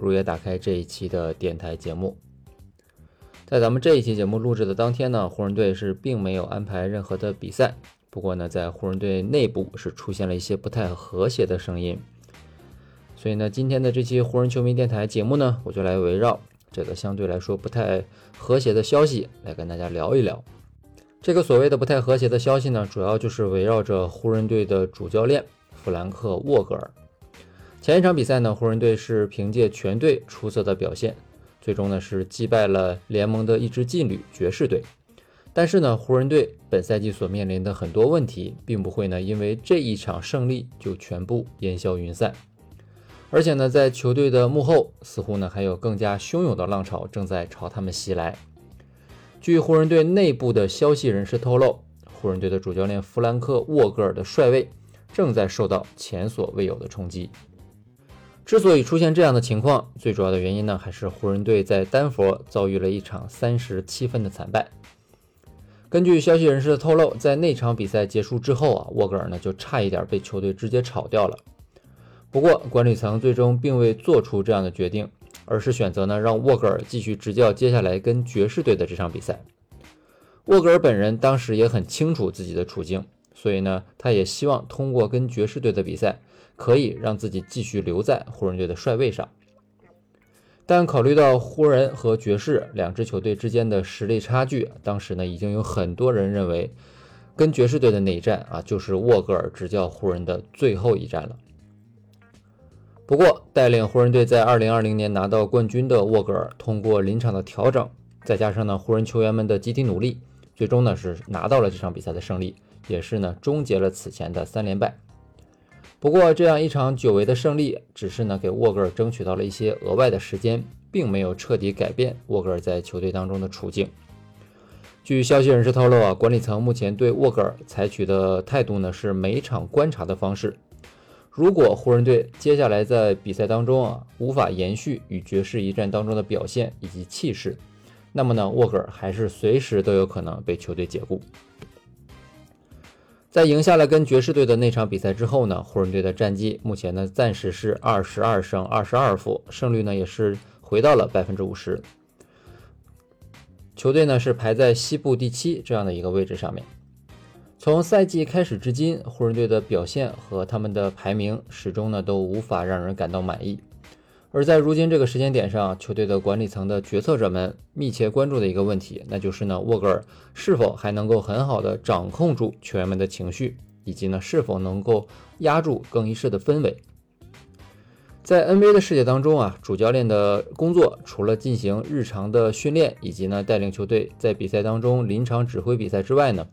如约打开这一期的电台节目。在咱们这一期节目录制的当天呢，湖人队是并没有安排任何的比赛。不过呢，在湖人队内部是出现了一些不太和谐的声音。所以呢，今天的这期湖人球迷电台节目呢，我就来围绕。这个相对来说不太和谐的消息，来跟大家聊一聊。这个所谓的不太和谐的消息呢，主要就是围绕着湖人队的主教练弗兰克·沃格尔。前一场比赛呢，湖人队是凭借全队出色的表现，最终呢是击败了联盟的一支劲旅爵士队。但是呢，湖人队本赛季所面临的很多问题，并不会呢因为这一场胜利就全部烟消云散。而且呢，在球队的幕后，似乎呢还有更加汹涌的浪潮正在朝他们袭来。据湖人队内部的消息人士透露，湖人队的主教练弗兰克·沃格尔的帅位正在受到前所未有的冲击。之所以出现这样的情况，最主要的原因呢，还是湖人队在丹佛遭遇了一场三十七分的惨败。根据消息人士的透露，在那场比赛结束之后啊，沃格尔呢就差一点被球队直接炒掉了。不过，管理层最终并未做出这样的决定，而是选择呢让沃格尔继续执教接下来跟爵士队的这场比赛。沃格尔本人当时也很清楚自己的处境，所以呢，他也希望通过跟爵士队的比赛，可以让自己继续留在湖人队的帅位上。但考虑到湖人和爵士两支球队之间的实力差距，当时呢已经有很多人认为，跟爵士队的那一战啊，就是沃格尔执教湖人的最后一战了。不过，带领湖人队在2020年拿到冠军的沃格尔，通过临场的调整，再加上呢湖人球员们的集体努力，最终呢是拿到了这场比赛的胜利，也是呢终结了此前的三连败。不过，这样一场久违的胜利，只是呢给沃格尔争取到了一些额外的时间，并没有彻底改变沃格尔在球队当中的处境。据消息人士透露啊，管理层目前对沃格尔采取的态度呢是每场观察的方式。如果湖人队接下来在比赛当中啊无法延续与爵士一战当中的表现以及气势，那么呢沃格尔还是随时都有可能被球队解雇。在赢下了跟爵士队的那场比赛之后呢，湖人队的战绩目前呢暂时是二十二胜二十二负，胜率呢也是回到了百分之五十。球队呢是排在西部第七这样的一个位置上面。从赛季开始至今，湖人队的表现和他们的排名始终呢都无法让人感到满意。而在如今这个时间点上，球队的管理层的决策者们密切关注的一个问题，那就是呢沃格尔是否还能够很好的掌控住球员们的情绪，以及呢是否能够压住更衣室的氛围。在 NBA 的世界当中啊，主教练的工作除了进行日常的训练，以及呢带领球队在比赛当中临场指挥比赛之外呢。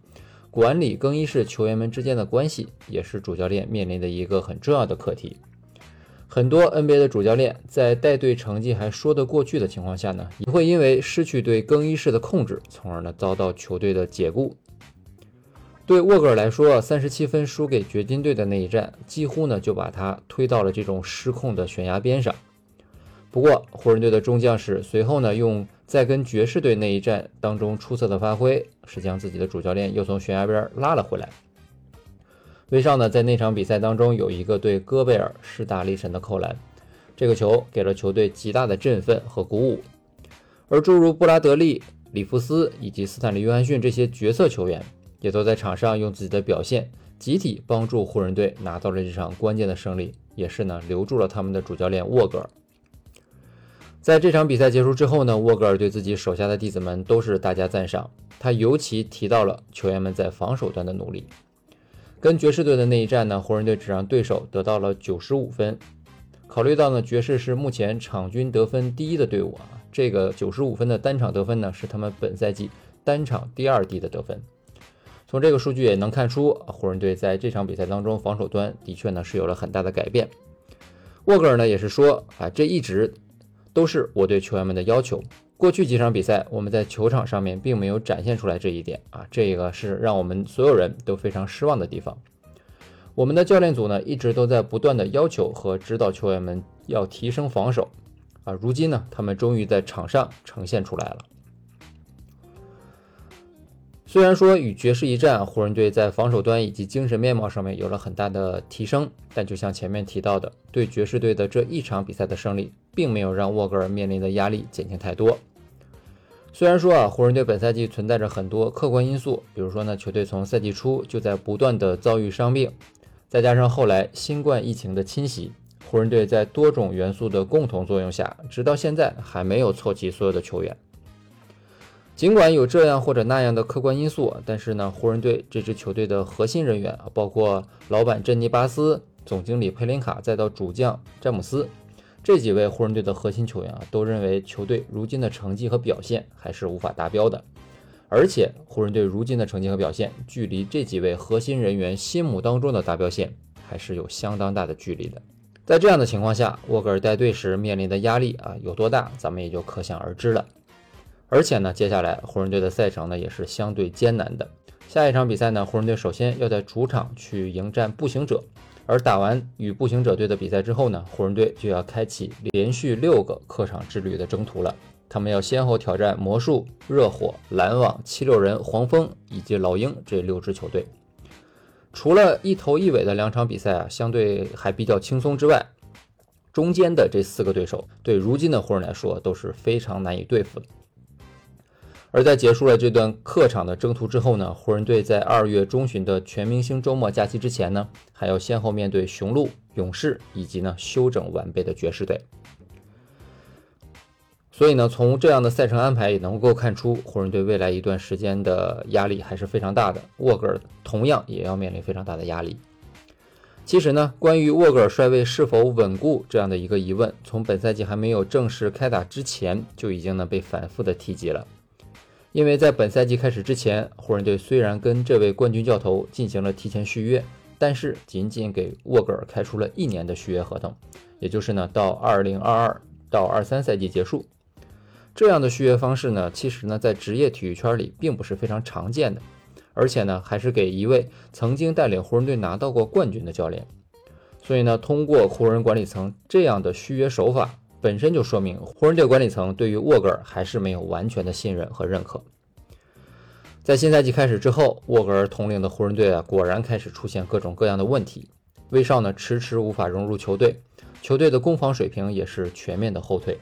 管理更衣室球员们之间的关系，也是主教练面临的一个很重要的课题。很多 NBA 的主教练在带队成绩还说得过去的情况下呢，也会因为失去对更衣室的控制，从而呢遭到球队的解雇。对沃格尔来说，三十七分输给掘金队的那一战，几乎呢就把他推到了这种失控的悬崖边上。不过，湖人队的中将士随后呢用。在跟爵士队那一战当中出色的发挥，是将自己的主教练又从悬崖边拉了回来。威少呢，在那场比赛当中有一个对戈贝尔势大力神的扣篮，这个球给了球队极大的振奋和鼓舞。而诸如布拉德利、里弗斯以及斯坦利·约翰逊这些角色球员，也都在场上用自己的表现集体帮助湖人队拿到了这场关键的胜利，也是呢留住了他们的主教练沃格尔。在这场比赛结束之后呢，沃格尔对自己手下的弟子们都是大加赞赏。他尤其提到了球员们在防守端的努力。跟爵士队的那一战呢，湖人队只让对手得到了九十五分。考虑到呢，爵士是目前场均得分第一的队伍啊，这个九十五分的单场得分呢，是他们本赛季单场第二低的得分。从这个数据也能看出，湖人队在这场比赛当中防守端的确呢是有了很大的改变。沃格尔呢也是说啊，这一直。都是我对球员们的要求。过去几场比赛，我们在球场上面并没有展现出来这一点啊，这个是让我们所有人都非常失望的地方。我们的教练组呢，一直都在不断的要求和指导球员们要提升防守啊。如今呢，他们终于在场上呈现出来了。虽然说与爵士一战，湖人队在防守端以及精神面貌上面有了很大的提升，但就像前面提到的，对爵士队的这一场比赛的胜利，并没有让沃格尔面临的压力减轻太多。虽然说啊，湖人队本赛季存在着很多客观因素，比如说呢，球队从赛季初就在不断的遭遇伤病。再加上后来新冠疫情的侵袭，湖人队在多种元素的共同作用下，直到现在还没有凑齐所有的球员。尽管有这样或者那样的客观因素，但是呢，湖人队这支球队的核心人员啊，包括老板珍妮巴斯、总经理佩林卡，再到主将詹姆斯这几位湖人队的核心球员啊，都认为球队如今的成绩和表现还是无法达标的。而且，湖人队如今的成绩和表现，距离这几位核心人员心目当中的达标线还是有相当大的距离的。在这样的情况下，沃格尔带队时面临的压力啊有多大，咱们也就可想而知了。而且呢，接下来湖人队的赛程呢也是相对艰难的。下一场比赛呢，湖人队首先要在主场去迎战步行者，而打完与步行者队的比赛之后呢，湖人队就要开启连续六个客场之旅的征途了。他们要先后挑战魔术、热火、篮网、七六人、黄蜂以及老鹰这六支球队。除了一头一尾的两场比赛啊，相对还比较轻松之外，中间的这四个对手对如今的湖人来说都是非常难以对付的。而在结束了这段客场的征途之后呢，湖人队在二月中旬的全明星周末假期之前呢，还要先后面对雄鹿、勇士以及呢休整完备的爵士队。所以呢，从这样的赛程安排也能够看出，湖人队未来一段时间的压力还是非常大的。沃格尔同样也要面临非常大的压力。其实呢，关于沃格尔帅位是否稳固这样的一个疑问，从本赛季还没有正式开打之前就已经呢被反复的提及了。因为在本赛季开始之前，湖人队虽然跟这位冠军教头进行了提前续约，但是仅仅给沃格尔开出了一年的续约合同，也就是呢到二零二二到二三赛季结束。这样的续约方式呢，其实呢，在职业体育圈里并不是非常常见的，而且呢，还是给一位曾经带领湖人队拿到过冠军的教练。所以呢，通过湖人管理层这样的续约手法，本身就说明湖人队管理层对于沃格尔还是没有完全的信任和认可。在新赛季开始之后，沃格尔统领的湖人队啊，果然开始出现各种各样的问题。威少呢，迟迟无法融入球队，球队的攻防水平也是全面的后退。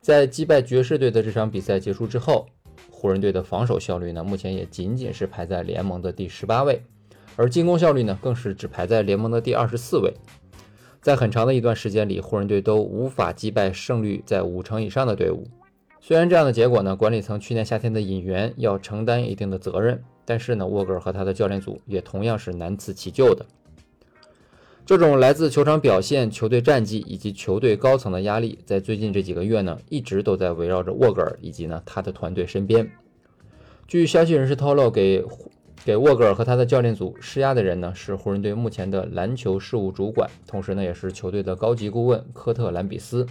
在击败爵士队的这场比赛结束之后，湖人队的防守效率呢，目前也仅仅是排在联盟的第十八位，而进攻效率呢，更是只排在联盟的第二十四位。在很长的一段时间里，湖人队都无法击败胜率在五成以上的队伍。虽然这样的结果呢，管理层去年夏天的引援要承担一定的责任，但是呢，沃格尔和他的教练组也同样是难辞其咎的。这种来自球场表现、球队战绩以及球队高层的压力，在最近这几个月呢，一直都在围绕着沃格尔以及呢他的团队身边。据消息人士透露，给给沃格尔和他的教练组施压的人呢，是湖人队目前的篮球事务主管，同时呢，也是球队的高级顾问科特兰比斯。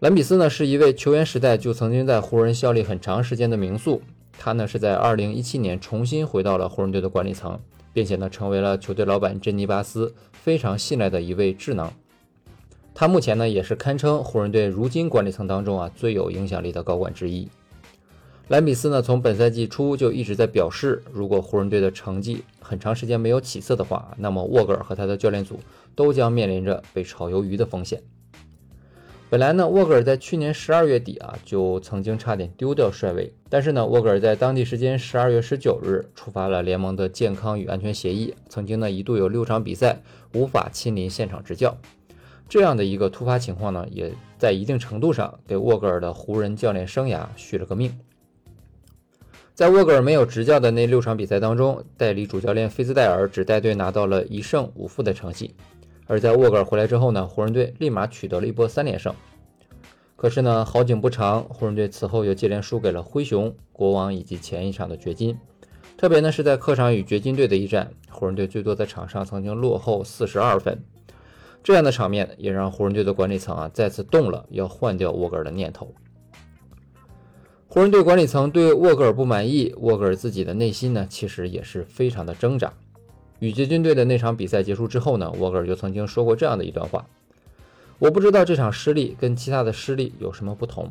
兰比斯呢，是一位球员时代就曾经在湖人效力很长时间的名宿，他呢是在2017年重新回到了湖人队的管理层。并且呢，成为了球队老板珍妮巴斯非常信赖的一位智囊。他目前呢，也是堪称湖人队如今管理层当中啊最有影响力的高管之一。兰比斯呢，从本赛季初就一直在表示，如果湖人队的成绩很长时间没有起色的话，那么沃格尔和他的教练组都将面临着被炒鱿鱼的风险。本来呢，沃格尔在去年十二月底啊，就曾经差点丢掉帅位。但是呢，沃格尔在当地时间十二月十九日触发了联盟的健康与安全协议，曾经呢一度有六场比赛无法亲临现场执教。这样的一个突发情况呢，也在一定程度上给沃格尔的湖人教练生涯续了个命。在沃格尔没有执教的那六场比赛当中，代理主教练菲兹戴尔只带队拿到了一胜五负的成绩。而在沃格尔回来之后呢，湖人队立马取得了一波三连胜。可是呢，好景不长，湖人队此后又接连输给了灰熊、国王以及前一场的掘金。特别呢是在客场与掘金队的一战，湖人队最多在场上曾经落后四十二分。这样的场面也让湖人队的管理层啊再次动了要换掉沃格尔的念头。湖人队管理层对沃格尔不满意，沃格尔自己的内心呢其实也是非常的挣扎。与捷军队的那场比赛结束之后呢，沃格尔就曾经说过这样的一段话：“我不知道这场失利跟其他的失利有什么不同。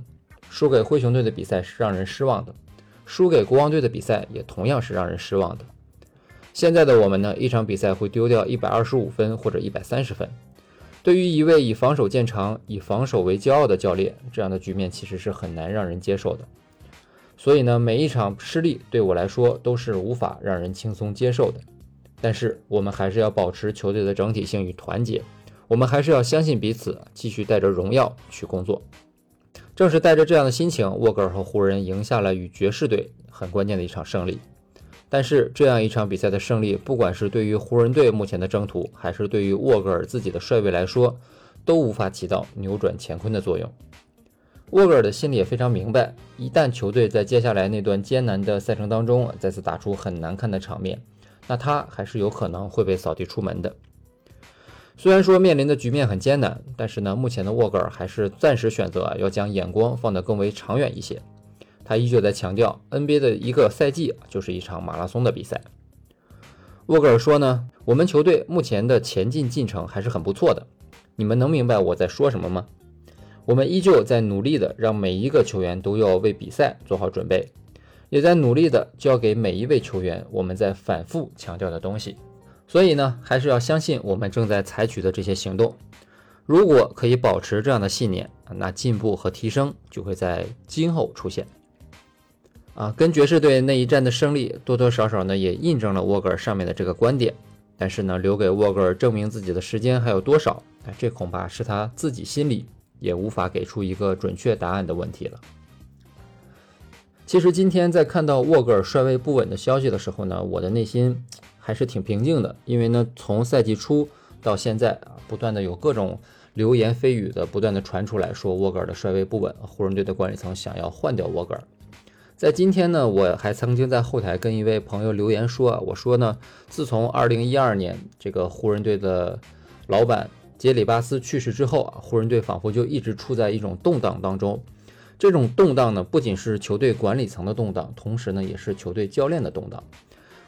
输给灰熊队的比赛是让人失望的，输给国王队的比赛也同样是让人失望的。现在的我们呢，一场比赛会丢掉一百二十五分或者一百三十分。对于一位以防守见长、以防守为骄傲的教练，这样的局面其实是很难让人接受的。所以呢，每一场失利对我来说都是无法让人轻松接受的。”但是我们还是要保持球队的整体性与团结，我们还是要相信彼此，继续带着荣耀去工作。正是带着这样的心情，沃格尔和湖人赢下了与爵士队很关键的一场胜利。但是这样一场比赛的胜利，不管是对于湖人队目前的征途，还是对于沃格尔自己的帅位来说，都无法起到扭转乾坤的作用。沃格尔的心里也非常明白，一旦球队在接下来那段艰难的赛程当中再次打出很难看的场面，那他还是有可能会被扫地出门的。虽然说面临的局面很艰难，但是呢，目前的沃格尔还是暂时选择要将眼光放得更为长远一些。他依旧在强调，NBA 的一个赛季就是一场马拉松的比赛。沃格尔说呢，我们球队目前的前进进程还是很不错的。你们能明白我在说什么吗？我们依旧在努力的让每一个球员都要为比赛做好准备。也在努力的教给每一位球员我们在反复强调的东西，所以呢，还是要相信我们正在采取的这些行动。如果可以保持这样的信念，那进步和提升就会在今后出现。啊，跟爵士队那一战的胜利，多多少少呢也印证了沃格尔上面的这个观点。但是呢，留给沃格尔证明自己的时间还有多少？哎，这恐怕是他自己心里也无法给出一个准确答案的问题了。其实今天在看到沃格尔帅位不稳的消息的时候呢，我的内心还是挺平静的，因为呢，从赛季初到现在啊，不断的有各种流言蜚语的不断的传出来，说沃格尔的帅位不稳，湖人队的管理层想要换掉沃格尔。在今天呢，我还曾经在后台跟一位朋友留言说啊，我说呢，自从2012年这个湖人队的老板杰里巴斯去世之后啊，湖人队仿佛就一直处在一种动荡当中。这种动荡呢，不仅是球队管理层的动荡，同时呢，也是球队教练的动荡。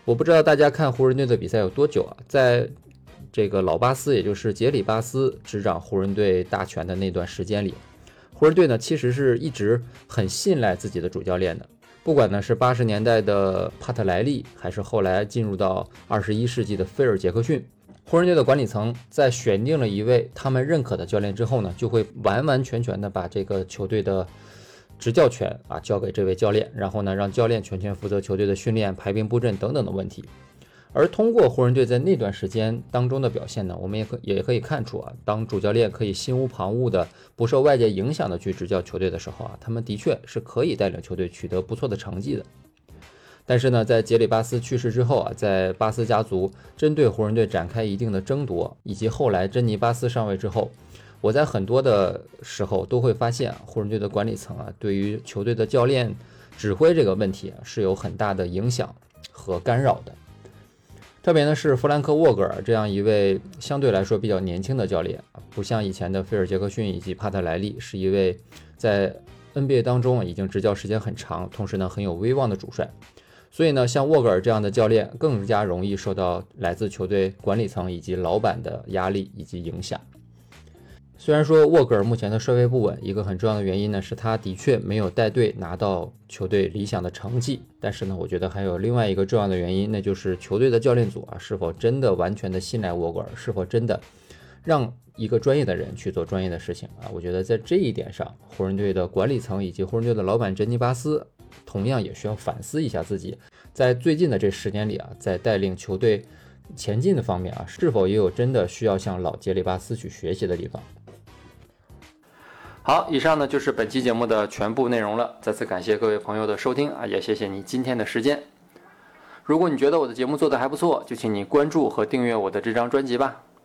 我不知道大家看湖人队的比赛有多久啊？在这个老巴斯，也就是杰里巴斯执掌湖人队大权的那段时间里，湖人队呢，其实是一直很信赖自己的主教练的。不管呢是八十年代的帕特莱利，还是后来进入到二十一世纪的菲尔杰克逊，湖人队的管理层在选定了一位他们认可的教练之后呢，就会完完全全的把这个球队的。执教权啊交给这位教练，然后呢让教练全权负责球队的训练、排兵布阵等等的问题。而通过湖人队在那段时间当中的表现呢，我们也可也可以看出啊，当主教练可以心无旁骛的、不受外界影响的去执教球队的时候啊，他们的确是可以带领球队取得不错的成绩的。但是呢，在杰里巴斯去世之后啊，在巴斯家族针对湖人队展开一定的争夺，以及后来珍妮巴斯上位之后。我在很多的时候都会发现，湖人队的管理层啊，对于球队的教练指挥这个问题是有很大的影响和干扰的。特别呢是弗兰克沃格尔这样一位相对来说比较年轻的教练，不像以前的菲尔杰克逊以及帕特莱利，是一位在 NBA 当中已经执教时间很长，同时呢很有威望的主帅。所以呢，像沃格尔这样的教练更加容易受到来自球队管理层以及老板的压力以及影响。虽然说沃格尔目前的帅位不稳，一个很重要的原因呢是他的确没有带队拿到球队理想的成绩。但是呢，我觉得还有另外一个重要的原因，那就是球队的教练组啊是否真的完全的信赖沃格尔，是否真的让一个专业的人去做专业的事情啊？我觉得在这一点上，湖人队的管理层以及湖人队的老板珍妮巴斯同样也需要反思一下自己，在最近的这十年里啊，在带领球队前进的方面啊，是否也有真的需要向老杰里巴斯去学习的地方？好，以上呢就是本期节目的全部内容了。再次感谢各位朋友的收听啊，也谢谢你今天的时间。如果你觉得我的节目做得还不错，就请你关注和订阅我的这张专辑吧。